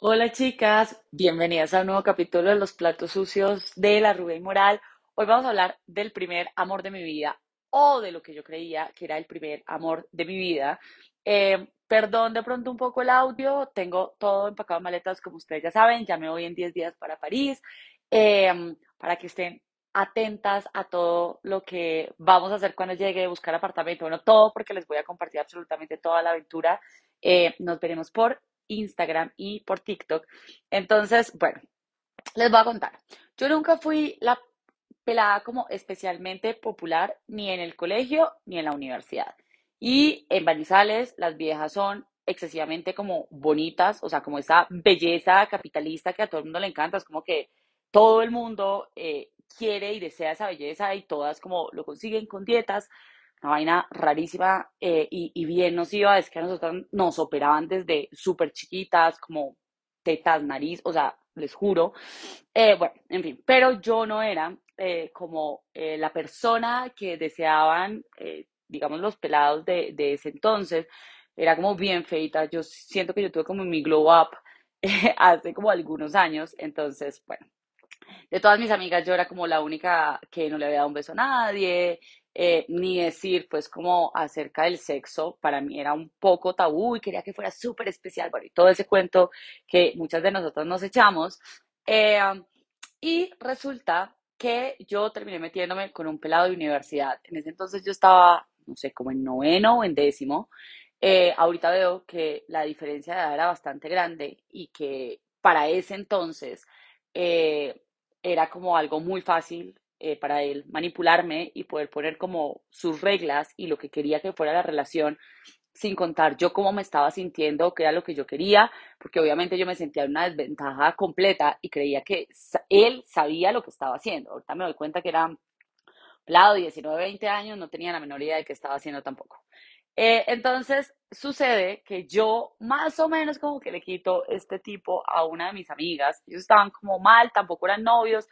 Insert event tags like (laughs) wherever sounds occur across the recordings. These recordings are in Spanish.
Hola chicas, bienvenidas a un nuevo capítulo de Los Platos Sucios de la Rubén Moral. Hoy vamos a hablar del primer amor de mi vida o de lo que yo creía que era el primer amor de mi vida. Eh, perdón de pronto un poco el audio, tengo todo empacado en maletas como ustedes ya saben, ya me voy en 10 días para París, eh, para que estén atentas a todo lo que vamos a hacer cuando llegue buscar apartamento. Bueno, todo porque les voy a compartir absolutamente toda la aventura. Eh, nos veremos por Instagram y por TikTok. Entonces, bueno, les voy a contar. Yo nunca fui la pelada como especialmente popular ni en el colegio ni en la universidad. Y en Manizales las viejas son excesivamente como bonitas, o sea, como esa belleza capitalista que a todo el mundo le encanta, es como que todo el mundo eh, quiere y desea esa belleza y todas como lo consiguen con dietas, una vaina rarísima eh, y, y bien nociva, es que a nosotros nos operaban desde súper chiquitas, como tetas, nariz, o sea, les juro. Eh, bueno, en fin, pero yo no era eh, como la persona que deseaban, digamos, los pelados de, de ese entonces. Era como bien feita. Yo siento que yo tuve como mi glow up (laughs) hace como algunos años. Entonces, bueno, de todas mis amigas yo era como la única que no le había dado un beso a nadie, eh, ni decir pues como acerca del sexo, para mí era un poco tabú y quería que fuera súper especial, bueno, y todo ese cuento que muchas de nosotros nos echamos. Eh, y resulta que yo terminé metiéndome con un pelado de universidad. En ese entonces yo estaba, no sé, como en noveno o en décimo. Eh, ahorita veo que la diferencia de edad era bastante grande y que para ese entonces eh, era como algo muy fácil eh, para él manipularme y poder poner como sus reglas y lo que quería que fuera la relación, sin contar yo cómo me estaba sintiendo, qué era lo que yo quería, porque obviamente yo me sentía en una desventaja completa y creía que él sabía lo que estaba haciendo. Ahorita me doy cuenta que era pelado, 19, 20 años, no tenía la menor idea de qué estaba haciendo tampoco. Eh, entonces sucede que yo más o menos como que le quito este tipo a una de mis amigas. Ellos estaban como mal, tampoco eran novios.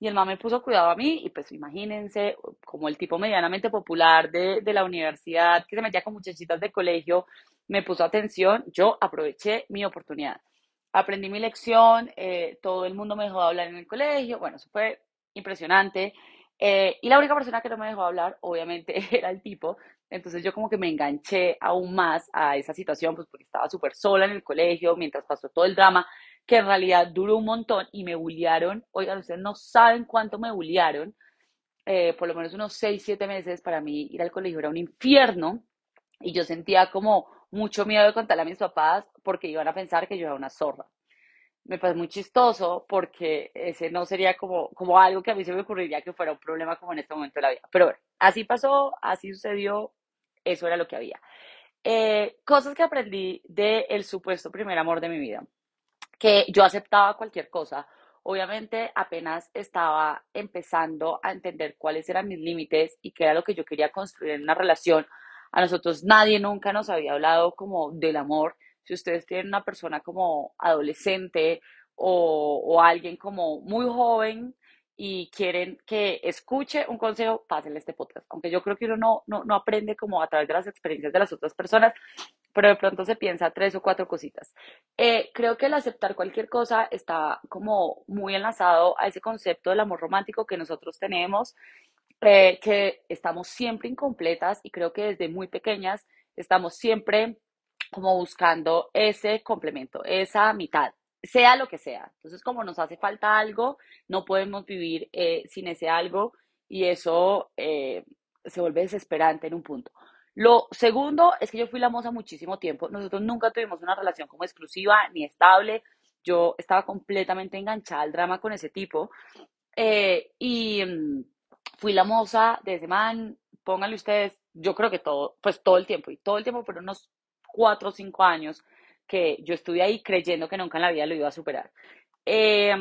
Y el man me puso cuidado a mí y pues imagínense como el tipo medianamente popular de, de la universidad que se metía con muchachitas de colegio, me puso atención, yo aproveché mi oportunidad. Aprendí mi lección, eh, todo el mundo me dejó de hablar en el colegio, bueno, eso fue impresionante. Eh, y la única persona que no me dejó hablar, obviamente, (laughs) era el tipo. Entonces yo como que me enganché aún más a esa situación, pues porque estaba súper sola en el colegio mientras pasó todo el drama, que en realidad duró un montón y me bullearon. Oigan, ustedes no saben cuánto me bullearon. Eh, por lo menos unos seis, siete meses para mí ir al colegio era un infierno y yo sentía como mucho miedo de contarle a mis papás porque iban a pensar que yo era una zorra me parece muy chistoso porque ese no sería como, como algo que a mí se me ocurriría que fuera un problema como en este momento de la vida. Pero bueno, así pasó, así sucedió, eso era lo que había. Eh, cosas que aprendí del supuesto primer amor de mi vida, que yo aceptaba cualquier cosa. Obviamente apenas estaba empezando a entender cuáles eran mis límites y qué era lo que yo quería construir en una relación. A nosotros nadie nunca nos había hablado como del amor. Si ustedes tienen una persona como adolescente o, alguien como muy joven y quieren que escuche un consejo, pásenle este podcast. Aunque yo creo que uno no, no, no aprende como a través de las experiencias de las otras personas, pero de pronto se piensa tres o cuatro cositas. Eh, creo que el aceptar cualquier cosa está como muy enlazado a ese concepto del amor romántico que nosotros tenemos, eh, que estamos siempre incompletas y creo que desde muy pequeñas estamos siempre como buscando ese complemento, esa mitad, sea lo que sea. Entonces, como nos hace falta algo, no podemos vivir eh, sin ese algo y eso se vuelve desesperante en un punto. Lo segundo es que yo fui la moza muchísimo tiempo. Nosotros nunca tuvimos una relación como exclusiva ni estable. Yo estaba completamente enganchada al drama con ese tipo. Eh, y mm, fui la moza de ese man, pónganle ustedes, yo creo que todo, pues todo el tiempo, y todo el tiempo por unos cuatro o cinco años que yo estuve ahí creyendo que nunca en la vida lo iba a superar. Eh,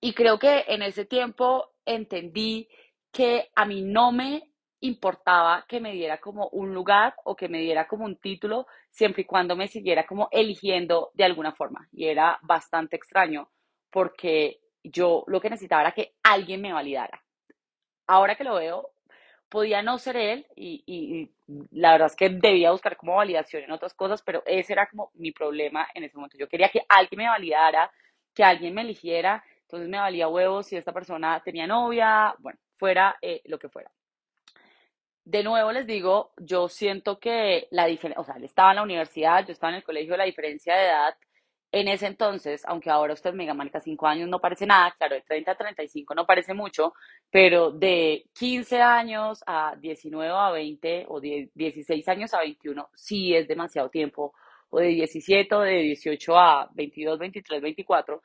y creo que en ese tiempo entendí que a mí no me importaba que me diera como un lugar o que me diera como un título, siempre y cuando me siguiera como eligiendo de alguna forma. Y era bastante extraño porque yo lo que necesitaba era que alguien me validara. Ahora que lo veo, podía no ser él y, la verdad es que debía buscar como validación en otras cosas, pero ese era como mi problema en ese momento. Yo quería que alguien me validara, que alguien me eligiera, entonces me valía huevos si esta persona tenía novia, bueno, fuera eh, lo que fuera. De nuevo les digo, yo siento que la diferencia, o sea, él estaba en la universidad, yo estaba en el colegio, la diferencia de edad en ese entonces, aunque ahora usted me diga, Mónica, 5 años no parece nada, claro, de 30 a 35 no parece mucho, pero de 15 años a 19 a 20 o de 16 años a 21 sí es demasiado tiempo, o de 17 o de 18 a 22, 23, 24,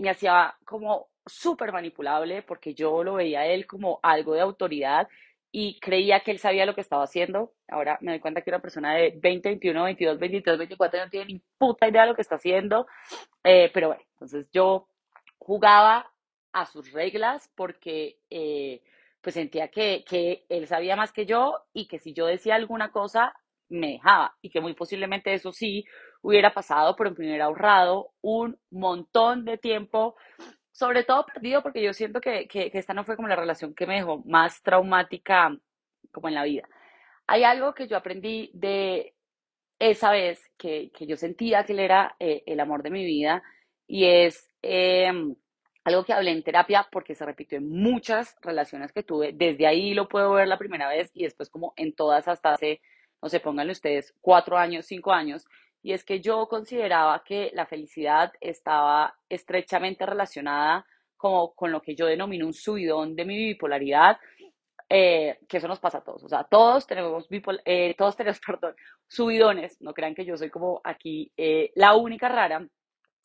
me hacía como súper manipulable porque yo lo veía a él como algo de autoridad y creía que él sabía lo que estaba haciendo. Ahora me doy cuenta que una persona de 20, 21, 22, 23, 24 no tiene ni puta idea de lo que está haciendo. Eh, pero bueno, entonces yo jugaba a sus reglas porque eh, pues sentía que, que él sabía más que yo y que si yo decía alguna cosa me dejaba y que muy posiblemente eso sí hubiera pasado, pero me hubiera ahorrado un montón de tiempo sobre todo perdido porque yo siento que, que, esta no fue como la relación que me dejó más traumática como en la vida. Hay algo que yo aprendí de esa vez que, que yo sentía que él era eh, el amor de mi vida y es em, algo que hablé en terapia porque se repitió en muchas relaciones que tuve. Desde ahí lo puedo ver la primera vez y después como en todas hasta hace, no sé, pónganle ustedes, cuatro años, cinco años y es que yo consideraba que la felicidad estaba estrechamente relacionada como con lo que yo denomino un subidón de mi bipolaridad, eh, que eso nos pasa a todos, o sea, todos tenemos, eh, todos tenemos, (laughs) perdón, subidones, no crean que yo soy como aquí eh, la única rara,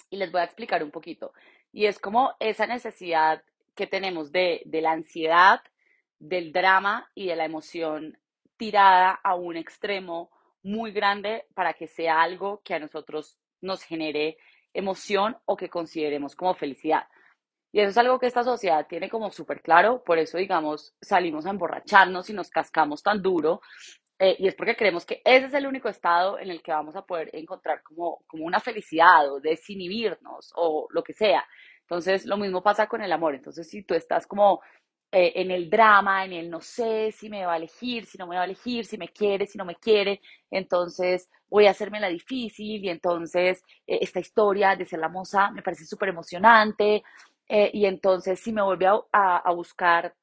y les voy a explicar un poquito, y es como esa necesidad que tenemos de, de la ansiedad, del drama y de la emoción tirada a un extremo muy grande para que sea algo que a nosotros nos genere emoción o que consideremos como felicidad. Y eso es algo que esta sociedad tiene como súper claro, por eso, digamos, salimos a emborracharnos y nos cascamos tan duro, eh, y es porque creemos que ese es el único estado en el que vamos a poder encontrar como, como una felicidad o desinhibirnos o lo que sea. Entonces, lo mismo pasa con el amor. Entonces, si tú estás como eh, en el drama, en el no sé si me va a elegir, si no me va a elegir, si me quiere, si no me quiere, entonces voy a hacerme la difícil y entonces eh, esta historia de ser la moza me parece súper emocionante eh, y entonces si me vuelve a, a, buscar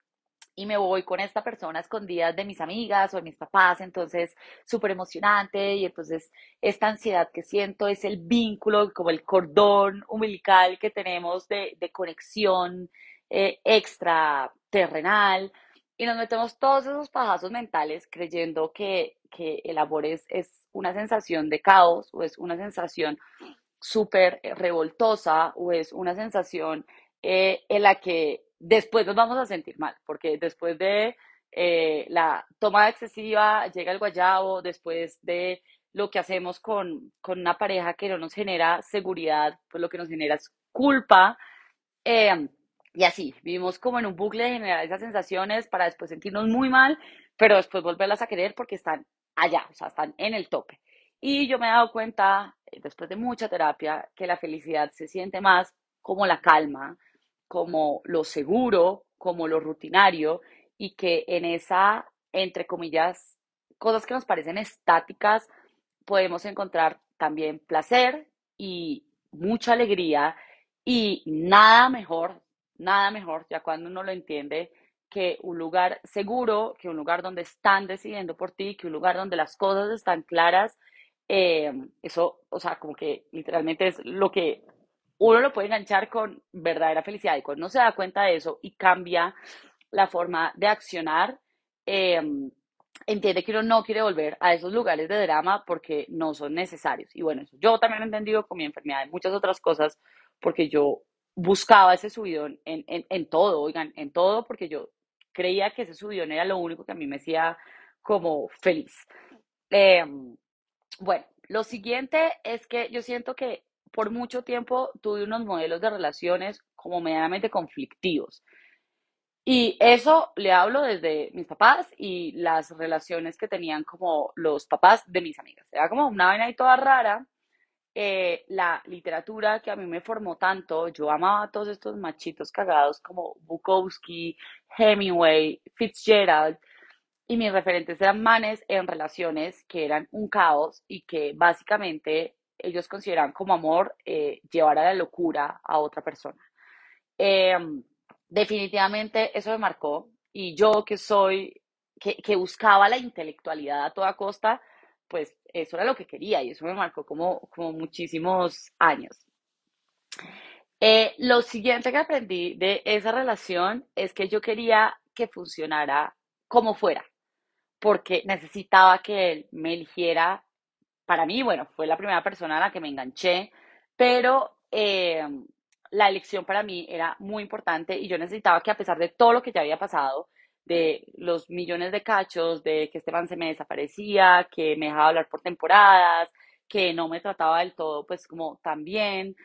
y me voy con esta persona escondida de mis amigas o de mis papás, entonces súper emocionante y entonces esta ansiedad que siento es el vínculo, como el cordón umbilical que tenemos de, de conexión eh, extra terrenal y nos metemos todos esos pajazos mentales creyendo que, que el amor es, una sensación de caos o es una sensación súper eh, revoltosa o es una sensación eh, en la que después nos vamos a sentir mal, porque después de la toma excesiva llega el guayabo, después de lo que hacemos con, con, una pareja que no nos genera seguridad, pues lo que nos genera es culpa. Eh, y así, vivimos como en un bucle de generar esas sensaciones para después sentirnos muy mal, pero después volverlas a querer porque están allá, o sea, están en el tope. Y yo me he dado cuenta, eh, después de mucha terapia, que la felicidad se siente más como la calma, como lo seguro, como lo rutinario, y que en esa, entre comillas, cosas que nos parecen estáticas, podemos encontrar también placer y mucha alegría y nada mejor nada mejor, ya cuando uno lo entiende, que un lugar seguro, que un lugar donde están decidiendo por ti, que un lugar donde las cosas están claras. Eh, eso, o sea, como que literalmente es lo que uno lo puede enganchar con verdadera felicidad y cuando uno se da cuenta de eso y cambia la forma de accionar, eh, entiende que uno no quiere volver a esos lugares de drama porque no son necesarios. Y bueno, eso yo también he entendido con mi enfermedad y muchas otras cosas porque yo buscaba ese subidón en, en, en, todo, oigan, en todo, porque yo creía que ese subidón era lo único que a mí me hacía como feliz. Em, bueno, lo siguiente es que yo siento que por mucho tiempo tuve unos modelos de relaciones como medianamente conflictivos. Y eso le hablo desde mis papás y las relaciones que tenían como los papás de mis amigas. Era como una vaina ahí toda rara eh, la literatura que a mí me formó tanto, yo amaba a todos estos machitos cagados como Bukowski, Hemingway, Fitzgerald, y mis referentes eran manes en relaciones que eran un caos y que básicamente ellos consideraban como amor eh, llevar a la locura a otra persona. Em, definitivamente eso me marcó y yo que soy, que, que buscaba la intelectualidad a toda costa, pues eso era lo que quería y eso me marcó como, como muchísimos años. Eh, lo siguiente que aprendí de esa relación es que yo quería que funcionara como fuera, porque necesitaba que él me eligiera. Para mí, bueno, fue la primera persona a la que me enganché, pero eh, la elección para mí era muy importante y yo necesitaba que a pesar de todo lo que ya había pasado, de los millones de cachos, de que Esteban se me desaparecía, que me dejaba hablar por temporadas, que no me trataba del todo pues como tan bien,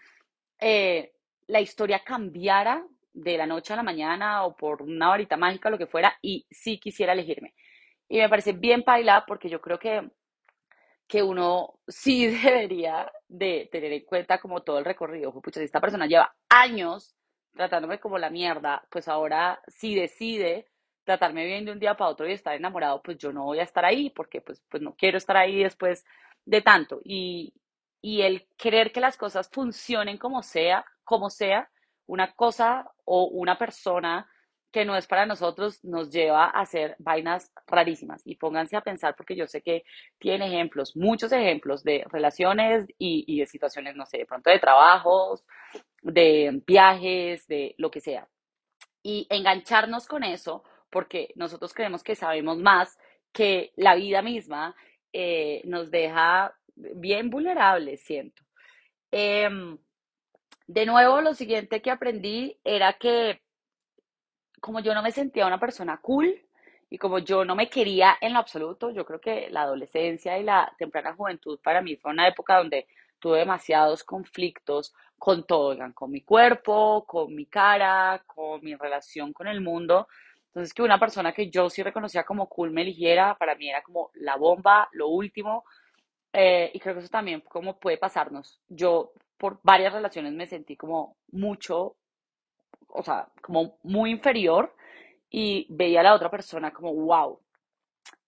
eh, la historia cambiara de la noche a la mañana o por una varita mágica, lo que fuera, y sí quisiera elegirme. Y me parece bien paila porque yo creo que que uno sí (laughs) debería de tener en cuenta como todo el recorrido. Pucha, si esta persona lleva años tratándome como la mierda, pues ahora si decide tratarme bien de un día para otro y estar enamorado, pues yo no voy a estar ahí porque pues, pues no quiero estar ahí después de tanto. Y, y el querer que las cosas funcionen como sea, como sea, una cosa o una persona que no es para nosotros nos lleva a hacer vainas rarísimas. Y pónganse a pensar, porque yo sé que tiene ejemplos, muchos ejemplos de relaciones y, y de situaciones, no sé, de pronto de trabajos, de viajes, de lo que sea. Y engancharnos con eso, porque nosotros creemos que sabemos más que la vida misma, eh, nos deja bien vulnerables, siento. Em, de nuevo, lo siguiente que aprendí era que como yo no me sentía una persona cool y como yo no me quería en lo absoluto, yo creo que la adolescencia y la temprana juventud para mí fue una época donde tuve demasiados conflictos con todo, con mi cuerpo, con mi cara, con mi relación con el mundo. Entonces, que una persona que yo sí reconocía como cool me eligiera, para mí era como la bomba, lo último. Eh, y creo que eso también como puede pasarnos. Yo por varias relaciones me sentí como mucho o sea, como muy inferior y veía a la otra persona como, wow,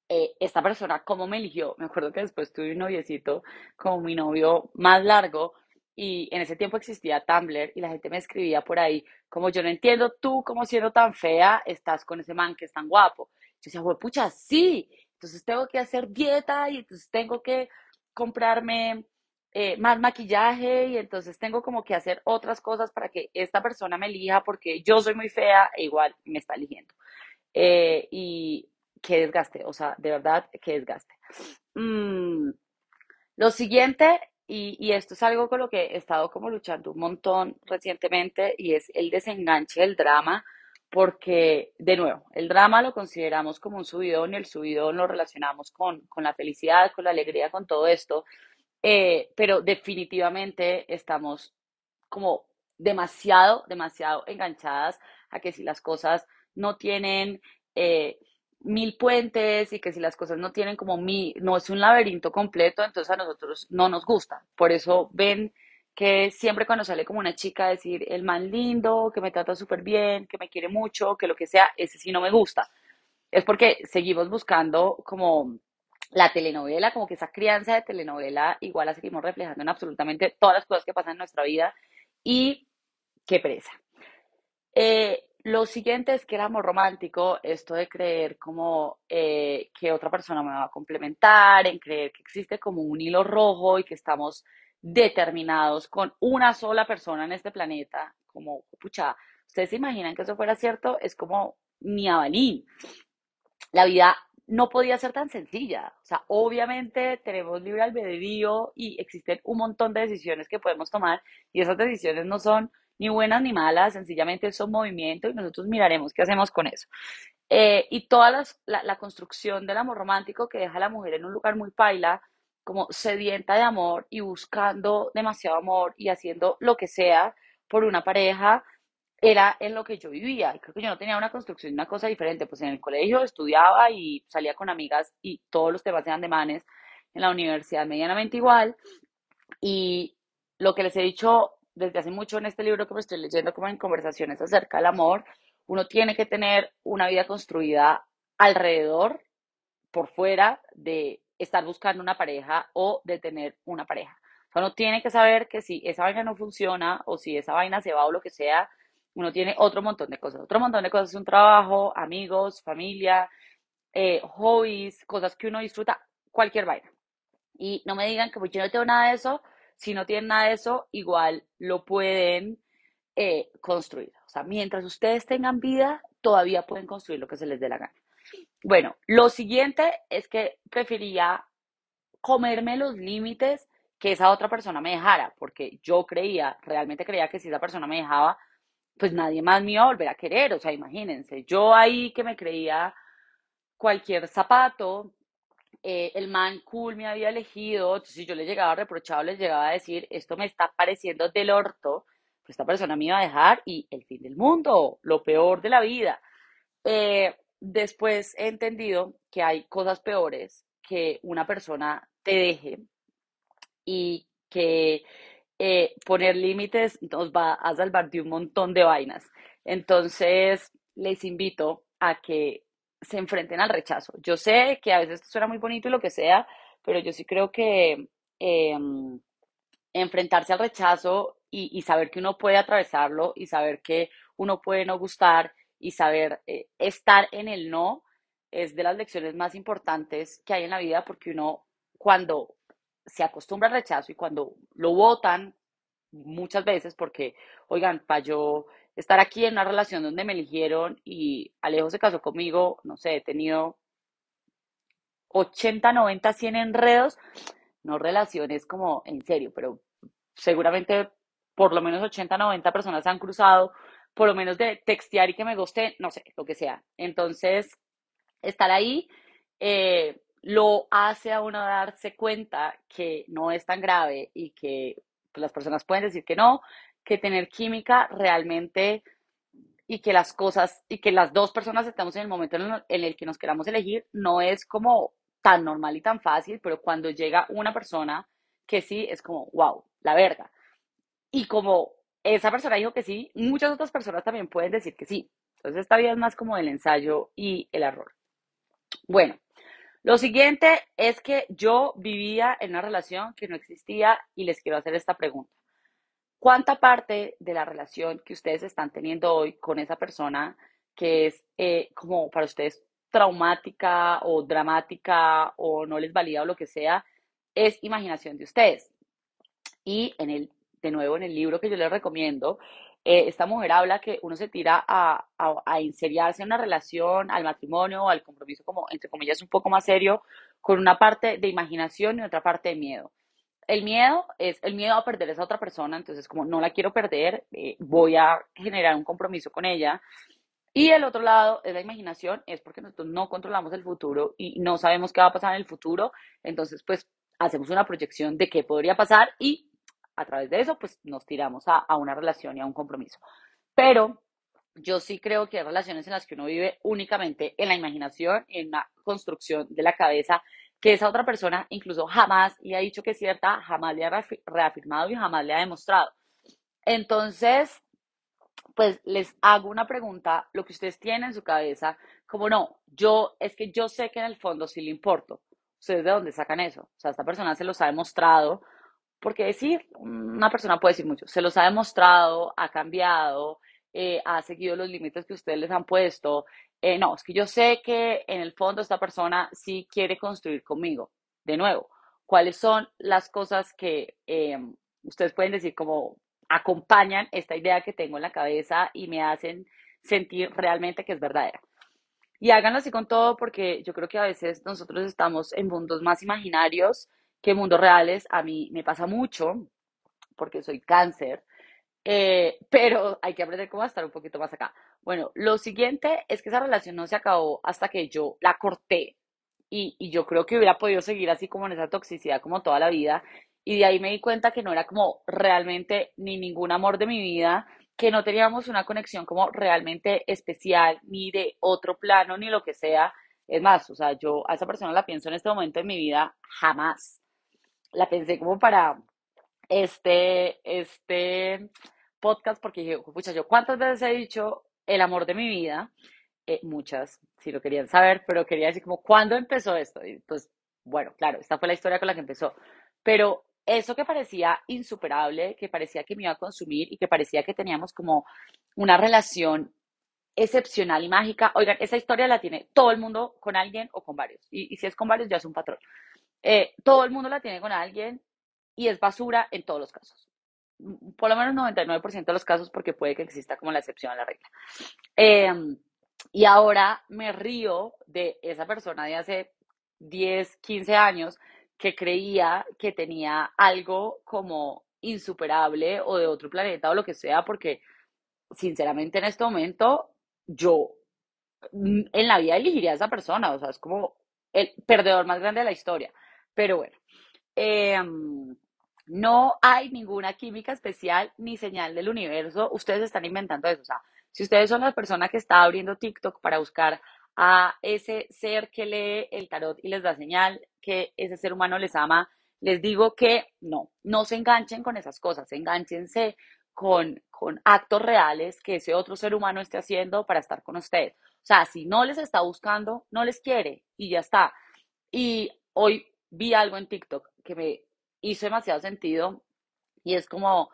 eh, esta persona, ¿cómo me eligió? Me acuerdo que después tuve un noviecito como mi novio más largo y en ese tiempo existía Tumblr y la gente me escribía por ahí, como yo no entiendo tú, como siendo tan fea, estás con ese man que es tan guapo. Yo decía, pucha, sí, entonces tengo que hacer dieta y entonces tengo que comprarme eh, más maquillaje y entonces tengo como que hacer otras cosas para que esta persona me elija porque yo soy muy fea e igual me está eligiendo. Eh, y qué desgaste, o sea, de verdad, qué desgaste. Mm, lo siguiente, y, y, esto es algo con lo que he estado como luchando un montón recientemente, y es el desenganche del drama, porque, de nuevo, el drama lo consideramos como un subidón y el subidón lo relacionamos con, con la felicidad, con la alegría, con todo esto, eh, pero definitivamente estamos como demasiado, demasiado enganchadas a que si las cosas no tienen eh, mil puentes y que si las cosas no tienen como mi, no es un laberinto completo, entonces a nosotros no nos gusta. Por eso ven que siempre cuando sale como una chica decir el man lindo, que me trata súper bien, que me quiere mucho, que lo que sea, ese sí no me gusta. Es porque seguimos buscando como la telenovela, como que esa crianza de telenovela igual la seguimos reflejando en absolutamente todas las cosas que pasan en nuestra vida y qué presa. Eh, lo siguiente es que el amor romántico, esto de creer como eh, que otra persona me va a complementar, en creer que existe como un hilo rojo y que estamos determinados con una sola persona en este planeta, como, pucha, ¿ustedes se imaginan que eso fuera cierto? Es como mi avalín. La vida no podía ser tan sencilla. O sea, obviamente tenemos libre albedrío y existen un montón de decisiones que podemos tomar y esas decisiones no son ni buenas ni malas, sencillamente son movimiento y nosotros miraremos qué hacemos con eso. Eh, y toda la, la, construcción del amor romántico que deja a la mujer en un lugar muy paila, como sedienta de amor y buscando demasiado amor y haciendo lo que sea por una pareja, era en lo que yo vivía. Creo que yo no tenía una construcción, una cosa diferente. Pues en el colegio estudiaba y salía con amigas y todos los temas eran de manes. En la universidad medianamente igual. Y lo que les he dicho desde hace mucho en este libro que me estoy leyendo, como en conversaciones acerca del amor, uno tiene que tener una vida construida alrededor, por fuera de estar buscando una pareja o de tener una pareja. O sea, uno tiene que saber que si esa vaina no funciona o si esa vaina se va o lo que sea, uno tiene otro montón de cosas. Otro montón de cosas, un trabajo, amigos, familia, eh, hobbies, cosas que uno disfruta, cualquier vaina. Y no me digan que pues yo no tengo nada de eso, si no tienen nada de eso, igual lo pueden eh, construir. O sea, mientras ustedes tengan vida, todavía pueden construir lo que se les dé la gana. Bueno, lo siguiente es que prefería comerme los límites que esa otra persona me dejara, porque yo creía, realmente creía que si esa persona me dejaba, pues nadie más me iba a volver a querer. O sea, imagínense, yo ahí que me creía cualquier zapato, eh, el man cool me había elegido, si yo le llegaba reprochado, le llegaba a decir, esto me está pareciendo del orto, pues esta persona me iba a dejar y el fin del mundo, lo peor de la vida. Eh, después he entendido que hay cosas peores que una persona te deje y que eh, poner límites nos va a salvar de un montón de vainas. Entonces, les invito a que se enfrenten al rechazo. Yo sé que a veces suena muy bonito y lo que sea, pero yo sí creo que em, enfrentarse al rechazo y, y, saber que uno puede atravesarlo y saber que uno puede no gustar y saber eh, estar en el no es de las lecciones más importantes que hay en la vida porque uno cuando se acostumbra al rechazo y cuando lo votan muchas veces porque, oigan, para yo estar aquí en una relación donde me eligieron y Alejo se casó conmigo, no sé, he tenido 80, 90, 100 enredos, no relaciones como en serio, pero seguramente por lo menos 80, 90 personas se han cruzado, por lo menos de textear y que me guste, no sé, lo que sea. Entonces, estar ahí eh, lo hace a uno darse cuenta que no es tan grave y que pues, las personas pueden decir que no, que tener química realmente y que las cosas y que las dos personas estamos en el momento en el que nos queramos elegir no es como tan normal y tan fácil, pero cuando llega una persona que sí es como, wow, la verga. Y como esa persona dijo que sí, muchas otras personas también pueden decir que sí. Entonces esta vida es más como el ensayo y el error. Bueno, lo siguiente es que yo vivía en una relación que no existía y les quiero hacer esta pregunta. ¿Cuánta parte de la relación que ustedes están teniendo hoy con esa persona que es eh, como para ustedes traumática o dramática o no les valida o lo que sea, es imaginación de ustedes? Y en el, de nuevo, en el libro que yo les recomiendo, eh, esta mujer habla que uno se tira a, a, en una relación, al matrimonio, al compromiso, como entre comillas, un poco más serio, con una parte de imaginación y otra parte de miedo el miedo es el miedo a perder a esa otra persona, entonces como no la quiero perder, eh, voy a generar un compromiso con ella. Y el otro lado es la imaginación, es porque nosotros no controlamos el futuro y no sabemos qué va a pasar en el futuro, entonces pues hacemos una proyección de qué podría pasar y a través de eso pues nos tiramos a, a una relación y a un compromiso. Pero yo sí creo que hay relaciones en las que uno vive únicamente en la imaginación, en una construcción de la cabeza que esa otra persona incluso jamás le ha dicho que es cierta, jamás le ha reafirmado y jamás le ha demostrado. Entonces, pues les hago una pregunta, lo que ustedes tienen en su cabeza, como no, yo, es que yo sé que en el fondo sí le importo. ¿Ustedes de dónde sacan eso? O sea, esta persona se los ha demostrado, porque decir, una persona puede decir mucho, se los ha demostrado, ha cambiado, eh, ha seguido los límites que ustedes les han puesto, eh, no, es que yo sé que en el fondo esta persona sí quiere construir conmigo. De nuevo, ¿cuáles son las cosas que eh, ustedes pueden decir como acompañan esta idea que tengo en la cabeza y me hacen sentir realmente que es verdadera? Y háganlo así con todo porque yo creo que a veces nosotros estamos en mundos más imaginarios que mundos reales. A mí me pasa mucho porque soy cáncer eh, pero hay que aprender cómo estar un poquito más acá. Bueno, lo siguiente es que esa relación no se acabó hasta que yo la corté y, y yo creo que hubiera podido seguir así como en esa toxicidad como toda la vida y de ahí me di cuenta que no era como realmente ni ningún amor de mi vida, que no teníamos una conexión como realmente especial, ni de otro plano, ni lo que sea. Es más, o sea, yo a esa persona la pienso en este momento en mi vida jamás. La pensé como para este, este podcast porque dije, pucha, yo cuántas veces he dicho el amor de mi vida, eh, muchas, si lo querían saber, pero quería decir como, ¿cuándo empezó esto? Y pues, bueno, claro, esta fue la historia con la que empezó, pero eso que parecía insuperable, que parecía que me iba a consumir y que parecía que teníamos como una relación excepcional y mágica, oigan, esa historia la tiene todo el mundo con alguien o con varios, y, si es con varios ya es un patrón. Eh, todo el mundo la tiene con alguien y es basura en todos los casos. Por lo menos 99% de los casos porque puede que exista como la excepción a la regla. Em, y ahora me río de esa persona de hace 10, 15 años que creía que tenía algo como insuperable o de otro planeta o lo que sea, porque sinceramente en este momento yo mm, en la vida elegiría a esa persona, o sea, es como el perdedor más grande de la historia. Pero bueno, em, no hay ninguna química especial ni señal del universo. Ustedes están inventando eso. O sea, si ustedes son la persona que está abriendo TikTok para buscar a ese ser que lee el tarot y les da señal que ese ser humano les ama, les digo que no, no se enganchen con esas cosas, enganchense con, con actos reales que ese otro ser humano esté haciendo para estar con usted. O sea, si no les está buscando, no les quiere y ya está. Y hoy vi algo en TikTok que me hizo demasiado sentido y es como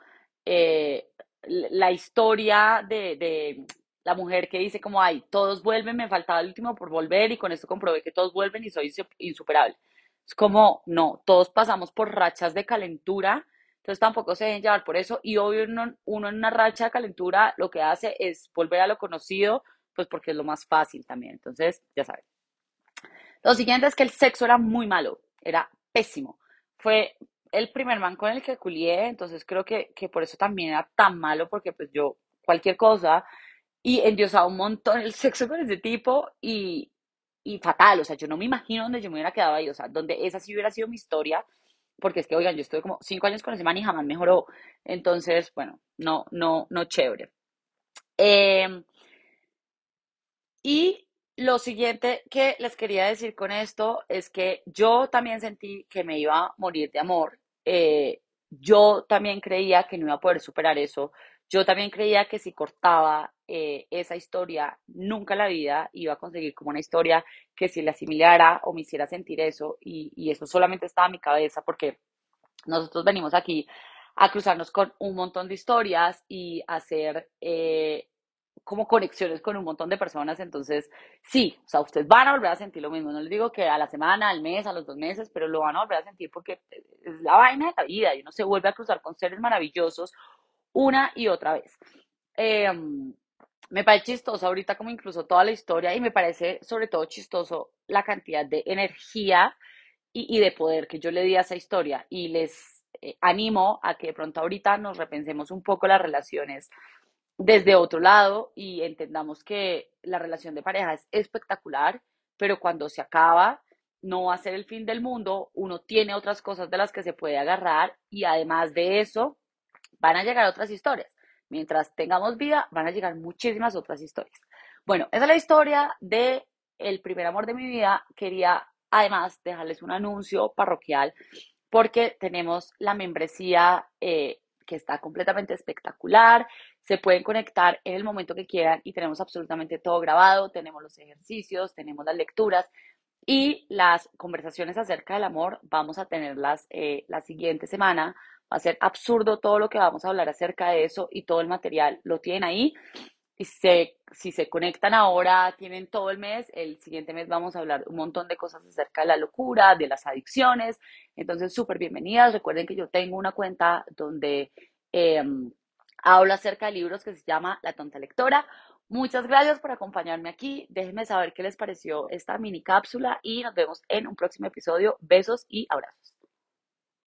eh, la historia de, de, la mujer que dice como, ay, todos vuelven, me faltaba el último por volver y con esto comprobé que todos vuelven y soy insuperable. Es como, no, todos pasamos por rachas de calentura, entonces tampoco se deben llevar por eso y obvio uno, uno en una racha de calentura lo que hace es volver a lo conocido, pues porque es lo más fácil también. Entonces, ya saben. Lo siguiente es que el sexo era muy malo, era pésimo. Fue el primer man con el que culié, entonces creo que, que por eso también era tan malo, porque pues yo cualquier cosa y endiosaba un montón el (laughs) sexo con ese tipo y, y fatal, o sea, yo no me imagino dónde yo me hubiera quedado ahí, o sea, donde esa sí hubiera sido mi historia, porque es que, oigan, yo estuve como cinco años con ese man y jamás mejoró, entonces, bueno, no, no, no chévere. Eh, y lo siguiente que les quería decir con esto es que yo también sentí que me iba a morir de amor. Eh, yo también creía que no iba a poder superar eso. Yo también creía que si cortaba eh, esa historia, nunca la vida iba a conseguir como una historia que si la asimilara o me hiciera sentir eso. Y, eso solamente estaba en mi cabeza porque nosotros venimos aquí a cruzarnos con un montón de historias y hacer eh, como conexiones con un montón de personas, entonces sí, o sea, ustedes van a volver a sentir lo mismo, no les digo que a la semana, al mes, a los dos meses, pero lo van a volver a sentir porque es la vaina de la vida y uno se vuelve a cruzar con seres maravillosos una y otra vez. Em, me parece chistoso ahorita como incluso toda la historia y me parece sobre todo chistoso la cantidad de energía y, de poder que yo le di a esa historia y les eh, animo a que de pronto ahorita nos repensemos un poco las relaciones desde otro lado y entendamos que la relación de pareja es espectacular, pero cuando se acaba no va a ser el fin del mundo, uno tiene otras cosas de las que se puede agarrar y además de eso van a llegar otras historias. Mientras tengamos vida, van a llegar muchísimas otras historias. Bueno, esa es la historia de el primer amor de mi vida. Quería además dejarles un anuncio parroquial porque tenemos la membresía eh, que está completamente espectacular. Se pueden conectar en el momento que quieran y tenemos absolutamente todo grabado. Tenemos los ejercicios, tenemos las lecturas y las conversaciones acerca del amor. Vamos a tenerlas eh, la siguiente semana. Va a ser absurdo todo lo que vamos a hablar acerca de eso y todo el material lo tienen ahí. Se, si se conectan ahora, tienen todo el mes. El siguiente mes vamos a hablar un montón de cosas acerca de la locura, de las adicciones. Entonces, súper bienvenidas. Recuerden que yo tengo una cuenta donde eh, hablo acerca de libros que se llama La Tonta Lectora. Muchas gracias por acompañarme aquí. Déjenme saber qué les pareció esta mini cápsula y nos vemos en un próximo episodio. Besos y abrazos.